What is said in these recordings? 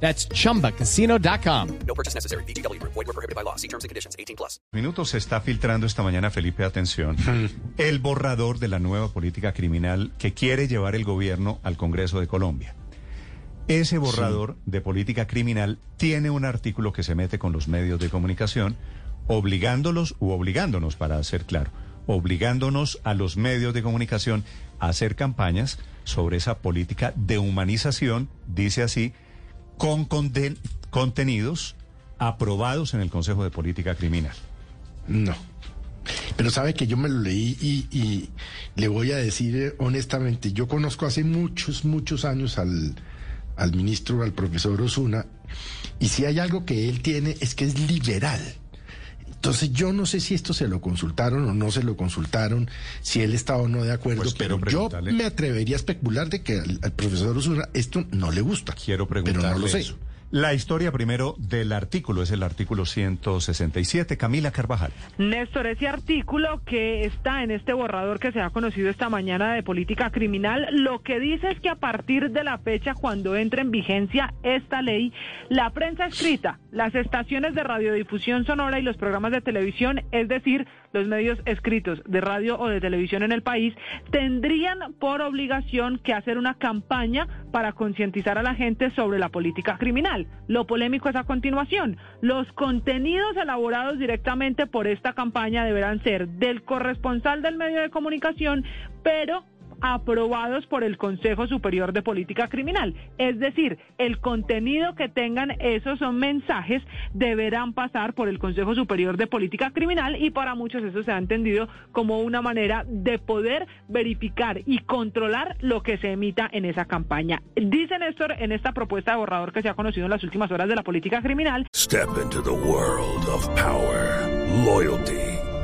That's chumbacasino.com. No purchase necessary. BGW. Void were prohibited by law. See terms and conditions. 18 plus. Minutos se está filtrando esta mañana, Felipe, atención, el borrador de la nueva política criminal que quiere llevar el gobierno al Congreso de Colombia. Ese borrador de política criminal tiene un artículo que se mete con los medios de comunicación, obligándolos u obligándonos, para ser claro, obligándonos a los medios de comunicación a hacer campañas sobre esa política de humanización, dice así, con contenidos aprobados en el Consejo de Política Criminal. No. Pero sabe que yo me lo leí y, y le voy a decir eh, honestamente, yo conozco hace muchos, muchos años al, al ministro, al profesor Osuna, y si hay algo que él tiene es que es liberal. Entonces yo no sé si esto se lo consultaron o no se lo consultaron, si él está o no de acuerdo, Pues pero yo me atrevería a especular de que al, al profesor Osuna esto no le gusta. Quiero Pero preguntarle no lo sé. eso. La historia primero del artículo es el artículo 167. Camila Carvajal. Néstor, ese artículo que está en este borrador que se ha conocido esta mañana de política criminal, lo que dice es que a partir de la fecha cuando entre en vigencia esta ley, la prensa escrita, las estaciones de radiodifusión sonora y los programas de televisión, es decir, los medios escritos de radio o de televisión en el país, tendrían por obligación que hacer una campaña para concientizar a la gente sobre la política criminal. Lo polémico es a continuación. Los contenidos elaborados directamente por esta campaña deberán ser del corresponsal del medio de comunicación, pero aprobados por el Consejo Superior de Política Criminal. Es decir, el contenido que tengan esos son mensajes deberán pasar por el Consejo Superior de Política Criminal y para muchos eso se ha entendido como una manera de poder verificar y controlar lo que se emita en esa campaña. Dice Néstor en esta propuesta de borrador que se ha conocido en las últimas horas de la política criminal Step into the world of power, loyalty,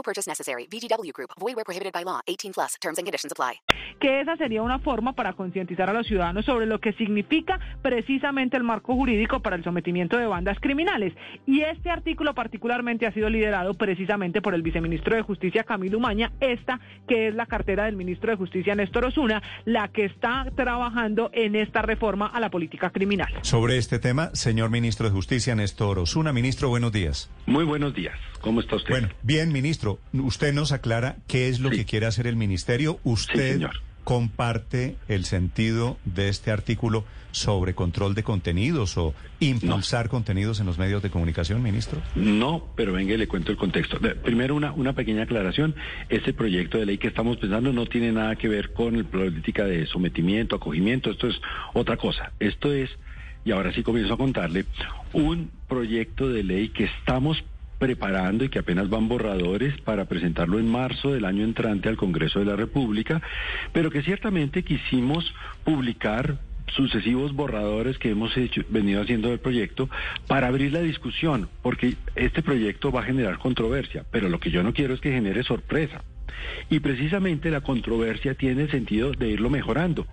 No purchase necessary. VGW Group. Void where prohibited by law. 18 plus. Terms and conditions apply. que esa sería una forma para concientizar a los ciudadanos sobre lo que significa precisamente el marco jurídico para el sometimiento de bandas criminales. Y este artículo particularmente ha sido liderado precisamente por el viceministro de Justicia Camilo Umaña, esta que es la cartera del ministro de Justicia Néstor Osuna, la que está trabajando en esta reforma a la política criminal. Sobre este tema, señor ministro de Justicia, Néstor Osuna. Ministro, buenos días. Muy buenos días. ¿Cómo está usted? Bueno, bien, ministro. Usted nos aclara qué es lo Sí. que quiere hacer el ministerio. Usted señor. comparte el sentido de este artículo sobre control de contenidos o impulsar contenidos en los medios de comunicación, ministro. No, pero venga y le cuento el contexto. Primero, una, una pequeña aclaración. Este proyecto de ley que estamos pensando no tiene nada que ver con la política de sometimiento, acogimiento. Esto es otra cosa. Esto es, y ahora sí comienzo a contarle, un proyecto de ley que estamos preparando y que apenas van borradores para presentarlo en marzo del año entrante al Congreso de la República, pero que ciertamente quisimos publicar sucesivos borradores que hemos hecho, venido haciendo del proyecto para abrir la discusión, porque este proyecto va a generar controversia, pero lo que yo no quiero es que genere sorpresa. Y precisamente la controversia tiene el sentido de irlo mejorando.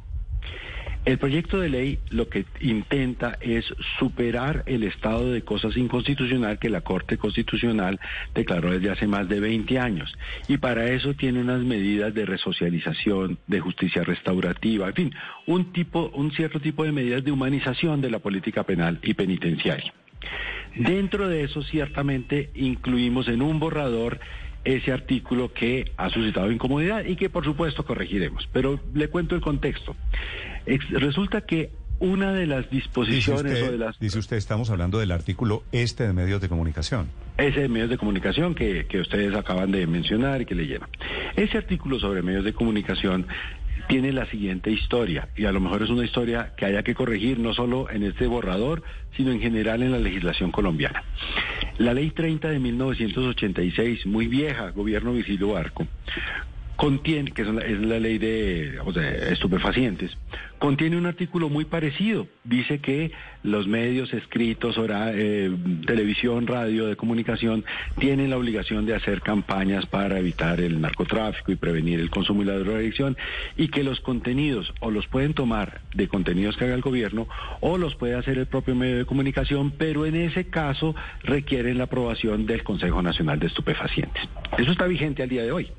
El proyecto de ley lo que intenta es superar el estado de cosas inconstitucional que la Corte Constitucional declaró desde hace más de 20 años. Y para eso tiene unas medidas de resocialización, de justicia restaurativa, en fin, un tipo, un cierto tipo de medidas de humanización de la política penal y penitenciaria. Dentro de eso, ciertamente, incluimos en un borrador ese artículo que ha suscitado incomodidad y que, por supuesto, corregiremos. Pero le cuento el contexto. Ex- resulta que una de las Dice disposiciones usted, o de las... dice usted, estamos hablando del artículo este de medios de comunicación. Ese de medios de comunicación que, que ustedes acaban de mencionar y que leyeron. Ese artículo sobre medios de comunicación tiene la siguiente historia, y a lo mejor es una historia que haya que corregir no solo en este borrador, sino en general en la legislación colombiana. La ley 30 de 1986, muy vieja, gobierno Vicilio Barco, contiene, que es la, es la ley de, digamos, de estupefacientes, contiene un artículo muy parecido. Dice que los medios escritos, eh, televisión, radio, de comunicación, tienen la obligación de hacer campañas para evitar el narcotráfico y prevenir el consumo y la drogadicción, y que los contenidos o los pueden tomar de contenidos que haga el gobierno o los puede hacer el propio medio de comunicación, pero en ese caso requieren la aprobación del Consejo Nacional de Estupefacientes. Eso está vigente al día de hoy.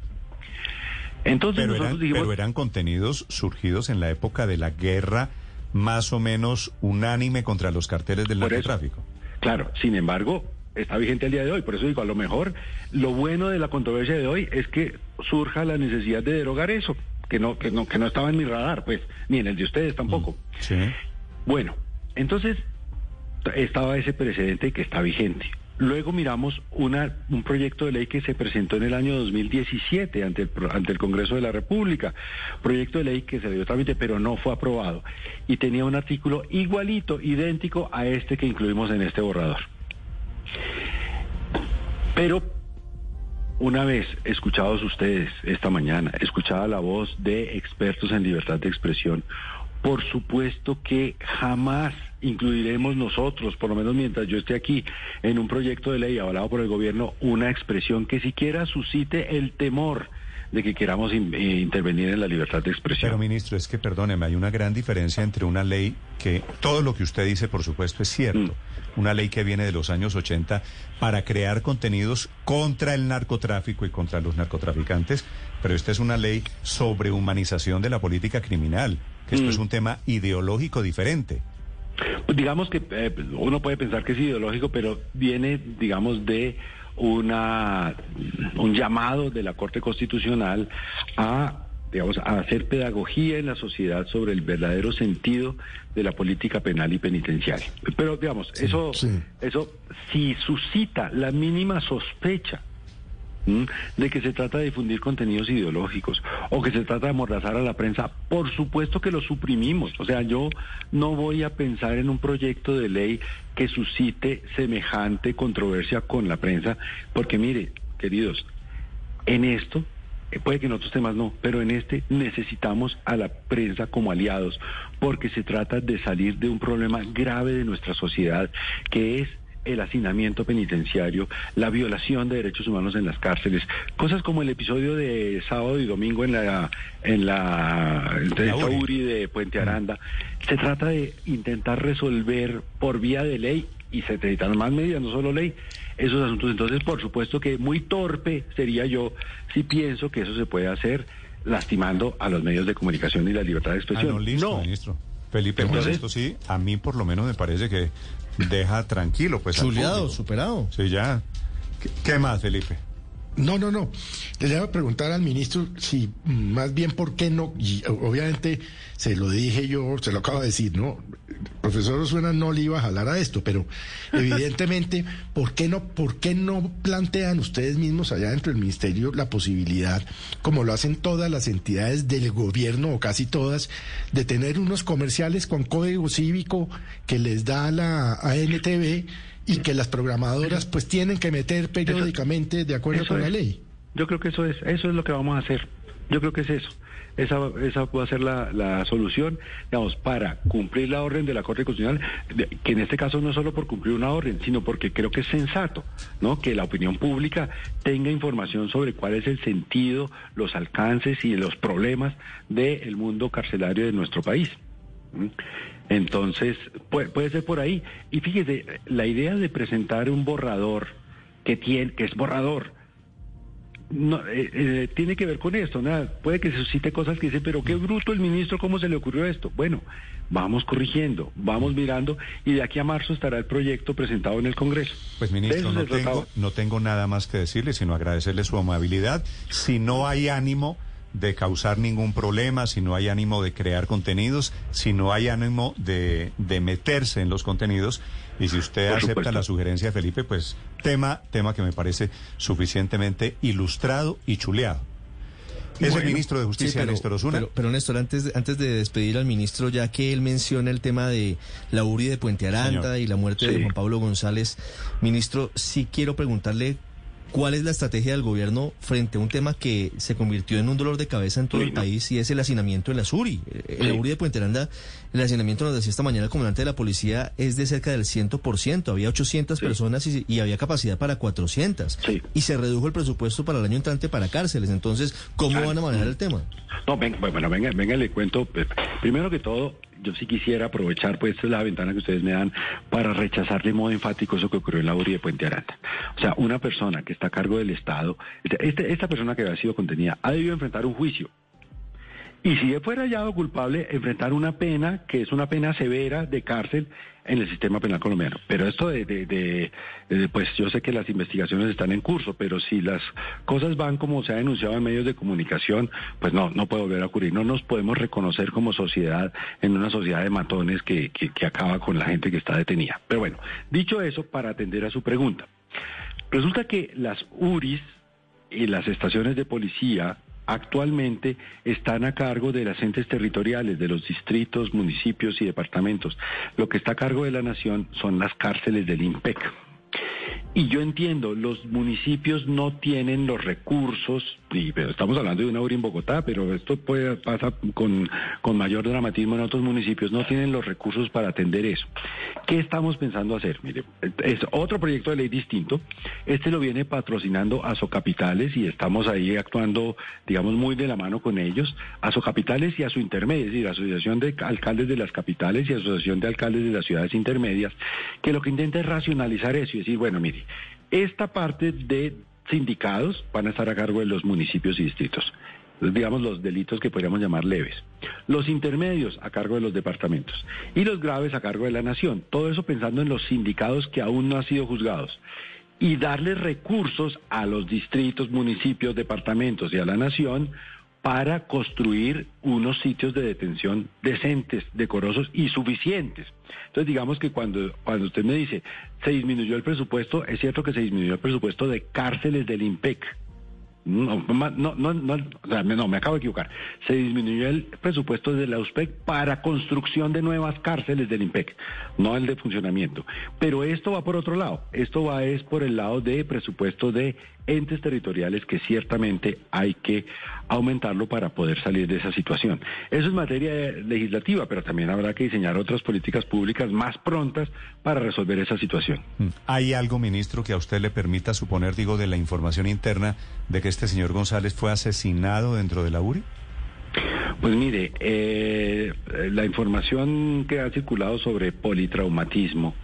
Entonces Pero nosotros eran, dijimos, pero eran contenidos surgidos en la época de la guerra más o menos unánime contra los carteles del narcotráfico. claro, sin embargo, está vigente al día de hoy. Por eso digo, a lo mejor lo bueno de la controversia de hoy es que surja la necesidad de derogar eso, que no, que no, que no estaba en mi radar, pues, ni en el de ustedes tampoco. Sí. Bueno, entonces estaba ese precedente que está vigente. Luego miramos una, un proyecto de ley que se presentó en el año 2017 ante el, ante el Congreso de la República. Proyecto de ley que se dio trámite pero no fue aprobado. Y tenía un artículo igualito, idéntico a este que incluimos en este borrador. Pero una vez escuchados ustedes esta mañana, escuchada la voz de expertos en libertad de expresión, por supuesto que jamás incluiremos nosotros, por lo menos mientras yo esté aquí, en un proyecto de ley avalado por el gobierno, una expresión que siquiera suscite el temor de que queramos in- eh, intervenir en la libertad de expresión. Pero ministro, es que perdóneme, hay una gran diferencia entre una ley que todo lo que usted dice, por supuesto, es cierto. Mm. Una ley que viene de los años 80 para crear contenidos contra el narcotráfico y contra los narcotraficantes, pero esta es una ley sobre humanización de la política criminal, que esto Mm. es un tema ideológico diferente. Pues digamos que eh, uno puede pensar que es ideológico, pero viene, digamos, de una un llamado de la Corte Constitucional a digamos a hacer pedagogía en la sociedad sobre el verdadero sentido de la política penal y penitenciaria. Pero digamos, eso sí. eso si suscita la mínima sospecha. De que se trata de difundir contenidos ideológicos o que se trata de amordazar a la prensa, por supuesto que lo suprimimos. O sea, yo no voy a pensar en un proyecto de ley que suscite semejante controversia con la prensa, porque mire, queridos, en esto, eh, puede que en otros temas no, pero en este necesitamos a la prensa como aliados, porque se trata de salir de un problema grave de nuestra sociedad, que es el hacinamiento penitenciario, la violación de derechos humanos en las cárceles, cosas como el episodio de sábado y domingo en la en la, en La URI. De Puente Aranda. Se trata de intentar resolver por vía de ley y se necesitan más medidas, no solo ley, esos asuntos. Entonces, por supuesto que muy torpe sería yo si pienso que eso se puede hacer lastimando a los medios de comunicación y la libertad de Ah, expresión. no, listo, ministro. Felipe, pues esto sí, a mí por lo menos me parece que deja tranquilo, pues. Chuleado, superado. Sí, ya. ¿Qué, qué más, Felipe? No, no, no. Le iba a preguntar al ministro si más bien por qué no, y obviamente se lo dije yo, se lo acabo de decir, ¿no? El profesor Osuna no le iba a jalar a esto, pero evidentemente, ¿por qué no, por qué no plantean ustedes mismos allá dentro del ministerio la posibilidad, como lo hacen todas las entidades del gobierno o casi todas, de tener unos comerciales con código cívico que les da la ANTV y que las programadoras pues tienen que meter periódicamente de acuerdo Eso con la ley. Yo creo que eso es, eso es lo que vamos a hacer. Yo creo que es eso. Esa, esa puede ser la, la solución, digamos, para cumplir la orden de la Corte Constitucional, que en este caso no es solo por cumplir una orden, sino porque creo que es sensato, ¿no? Que la opinión pública tenga información sobre cuál es el sentido, los alcances y los problemas del mundo carcelario de nuestro país. ¿Mm? Entonces, puede, puede ser por ahí. Y fíjese, la idea de presentar un borrador que tiene, que es borrador, no, eh, eh, tiene que ver con esto, nada. Puede que se suscite cosas que dicen, pero qué bruto el ministro, ¿cómo se le ocurrió esto? Bueno, vamos corrigiendo, vamos mirando y de aquí a marzo estará el proyecto presentado en el Congreso. Pues ministro, no tengo, no tengo nada más que decirle, sino agradecerle su amabilidad. Si no hay ánimo de causar ningún problema, si no hay ánimo de crear contenidos, si no hay ánimo de, de meterse en los contenidos. Y si usted Por acepta supuesto. la sugerencia de Felipe, pues tema, tema que me parece suficientemente ilustrado y chuleado. Es el ministro de Justicia, Néstor Osuna. Pero, pero, Néstor, antes de, antes de despedir al ministro, ya que él menciona el tema de la URI de Puente Aranda Señor. y la muerte de Sí. Juan Pablo González, ministro, sí quiero preguntarle cuál es la estrategia del gobierno frente a un tema que se convirtió en un dolor de cabeza en todo Sí, el país y es el hacinamiento en la URI. Eh, En la Sí. URI de Puente Aranda, el hacinamiento, nos decía esta mañana el comandante de la policía, es de cerca del 100%. Había 800 Sí. personas y, y había capacidad para 400. Sí. Y se redujo el presupuesto para el año entrante para cárceles. Entonces, ¿cómo van a manejar el tema? No, venga, bueno, venga, venga, le cuento. eh, Primero que todo, yo sí quisiera aprovechar, pues esta es la ventana que ustedes me dan para rechazar de modo enfático eso que ocurrió en la URI de Puente Aranda. O sea, una persona que está a cargo del Estado, este- esta persona que había sido contenida, ha debido enfrentar un juicio. Y si él fuera hallado culpable, enfrentar una pena que es una pena severa de cárcel en el sistema penal colombiano. Pero esto de, de- de- de- pues yo sé que las investigaciones están en curso, pero si las cosas van como se ha denunciado en medios de comunicación, pues no, no puede volver a ocurrir. No nos podemos reconocer como sociedad en una sociedad de matones que, que- que acaba con la gente que está detenida. Pero bueno, dicho eso, para atender a su pregunta. Resulta que las URIs y las estaciones de policía actualmente están a cargo de las entes territoriales, de los distritos, municipios y departamentos. Lo que está a cargo de la nación son las cárceles del IMPEC. Y yo entiendo, los municipios no tienen los recursos, y, pero estamos hablando de una URI en Bogotá, pero esto puede, pasa con, con mayor dramatismo en otros municipios, no tienen los recursos para atender eso. ¿Qué estamos pensando hacer? Mire, es otro proyecto de ley distinto. Este lo viene patrocinando Asocapitales y estamos ahí actuando, digamos, muy de la mano con ellos. Asocapitales y a su intermedio, es decir, Asociación de Alcaldes de las Capitales y Asociación de Alcaldes de las Ciudades Intermedias, que lo que intenta es racionalizar eso y decir, bueno, mire, esta parte de sindicados van a estar a cargo de los municipios y distritos. digamos, los delitos que podríamos llamar leves. Los intermedios a cargo de los departamentos y los graves a cargo de la nación. Todo eso pensando en los sindicados que aún no han sido juzgados. Y darle recursos a los distritos, municipios, departamentos y a la nación para construir unos sitios de detención decentes, decorosos y suficientes. Entonces, digamos que cuando, cuando usted me dice, se disminuyó el presupuesto, es cierto que se disminuyó el presupuesto de cárceles del IMPEC. No, no, no, no, no, me acabo de equivocar. Se disminuyó el presupuesto de la USPEC para construcción de nuevas cárceles del IMPEC, no el de funcionamiento. Pero esto va por otro lado. Esto va es por el lado de presupuesto de entes territoriales que ciertamente hay que aumentarlo para poder salir de esa situación. Eso es materia legislativa, pero también habrá que diseñar otras políticas públicas más prontas para resolver esa situación. ¿Hay algo, ministro, que a usted le permita suponer, digo, de la información interna de que este señor González fue asesinado dentro de la URI? Pues mire, eh, la información que ha circulado sobre politraumatismo,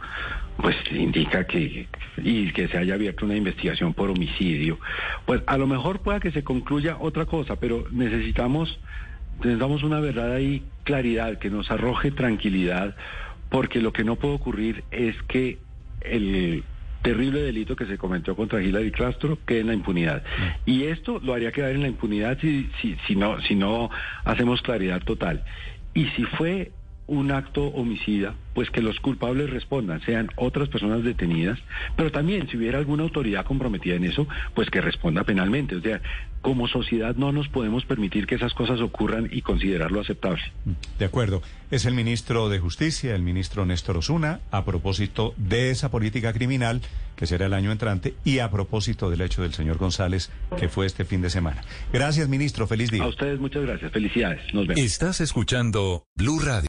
pues indica que y que se haya abierto una investigación por homicidio, pues a lo mejor pueda que se concluya otra cosa, pero necesitamos necesitamos una verdad y claridad que nos arroje tranquilidad, porque lo que no puede ocurrir es que el terrible delito que se cometió contra Hillary Castro quede en la impunidad. Y esto lo haría quedar en la impunidad si, si, si, no, si no hacemos claridad total. Y si fue un acto homicida, pues que los culpables respondan, sean otras personas detenidas, pero también si hubiera alguna autoridad comprometida en eso, pues que responda penalmente. O sea, como sociedad no nos podemos permitir que esas cosas ocurran y considerarlo aceptable. De acuerdo. Es el ministro de Justicia, el ministro Néstor Osuna, a propósito de esa política criminal que será el año entrante y a propósito del hecho del señor González que fue este fin de semana. Gracias, ministro. Feliz día. A ustedes muchas gracias. Felicidades. Nos vemos. Estás escuchando Blue Radio.